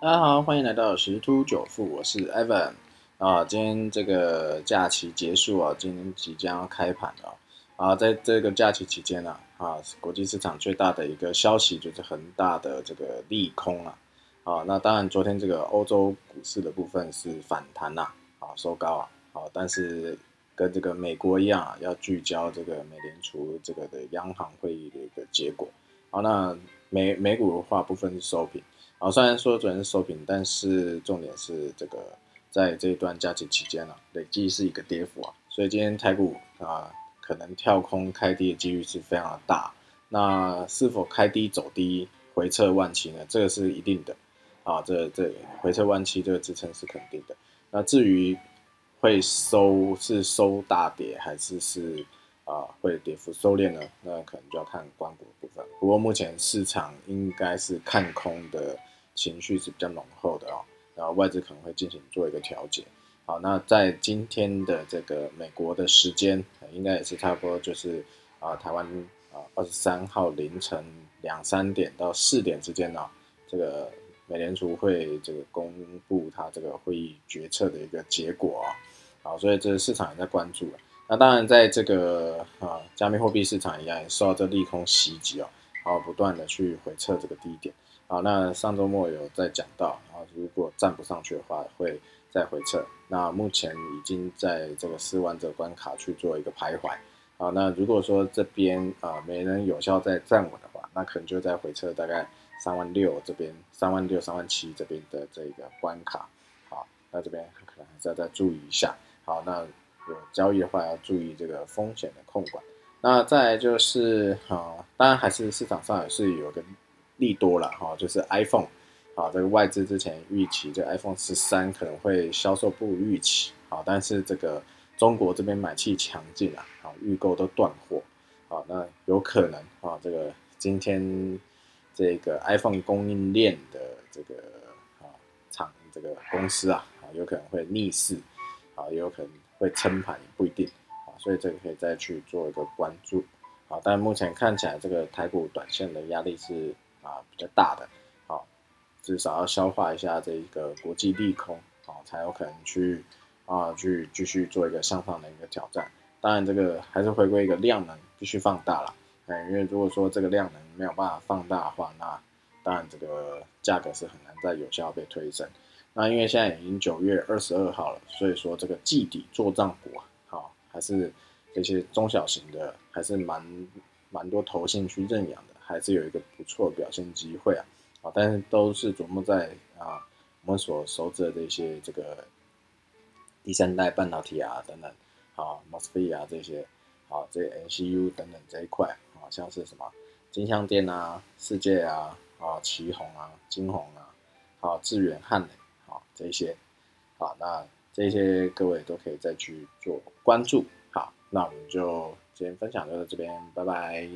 大家好，欢迎来到十突九富，我是 Evan 啊。今天这个假期结束啊，今天即将要开盘了啊。在这个假期期间呢，啊，国际市场最大的一个消息就是恒大的这个利空啊。啊，那当然昨天这个欧洲股市的部分是反弹呐，啊，收高啊，好，但是跟这个美国一样啊，要聚焦这个美联储这个的央行会议的一个结果。好，那美美股的话部分是收平。好，虽然说昨天是收平，但是重点是这个在这一段假期期间呢，累计是一个跌幅啊，所以今天台股啊可能跳空开低的几率是非常的大。那是否开低走低回撤万七呢？这个是一定的啊，这这回撤万七这个支撑是肯定的。那至于会收是收大跌还是是？啊，会跌幅收敛呢？那可能就要看关股部分。不过目前市场应该是看空的情绪是比较浓厚的哦，然后外资可能会进行做一个调节。好，那在今天的这个美国的时间，应该也是差不多就是啊，台湾啊二十三号凌晨两三点到四点之间呢，这个美联储会这个公布它这个会议决策的一个结果啊，好，所以这市场也在关注了。那当然，在这个啊，加密货币市场一样，也受到这利空袭击哦，然后不断的去回撤这个低点好。那上周末有在讲到啊，如果站不上去的话，会再回撤。那目前已经在这个四万这关卡去做一个徘徊啊。那如果说这边啊没能有效再站稳的话，那可能就在回撤大概三万六这边，三万六、三万七这边的这个关卡。好，那这边可能还是要再注意一下。好，那。有交易的话，要注意这个风险的控管。那再就是啊，当然还是市场上也是有个利多了哈，就是 iPhone 啊，这个外资之前预期这 iPhone 十三可能会销售不如预期啊，但是这个中国这边买气强劲啊，啊，预购都断货啊，那有可能啊，这个今天这个 iPhone 供应链的这个啊厂这个公司啊，啊，有可能会逆势啊，也有可能。会撑盘也不一定啊，所以这个可以再去做一个关注啊。但目前看起来，这个台股短线的压力是啊比较大的啊，至少要消化一下这一个国际利空啊，才有可能去啊去继续做一个向上的一个挑战。当然，这个还是回归一个量能必须放大了，哎，因为如果说这个量能没有办法放大的话，那当然这个价格是很难再有效被推升。那因为现在已经九月二十二号了，所以说这个季底做账股啊，好还是这些中小型的，还是蛮蛮多投信去认养的，还是有一个不错表现机会啊，啊，但是都是琢磨在啊我们所熟知的这些这个第三代半导体啊等等，啊 mosfet 啊这些，啊这 NCU 等等这一块，啊像是什么金相电啊、世界啊、啊旗宏啊、金宏啊、好智远汉磊啊。这些，好，那这些各位都可以再去做关注。好，那我们就今天分享就到这边，拜拜。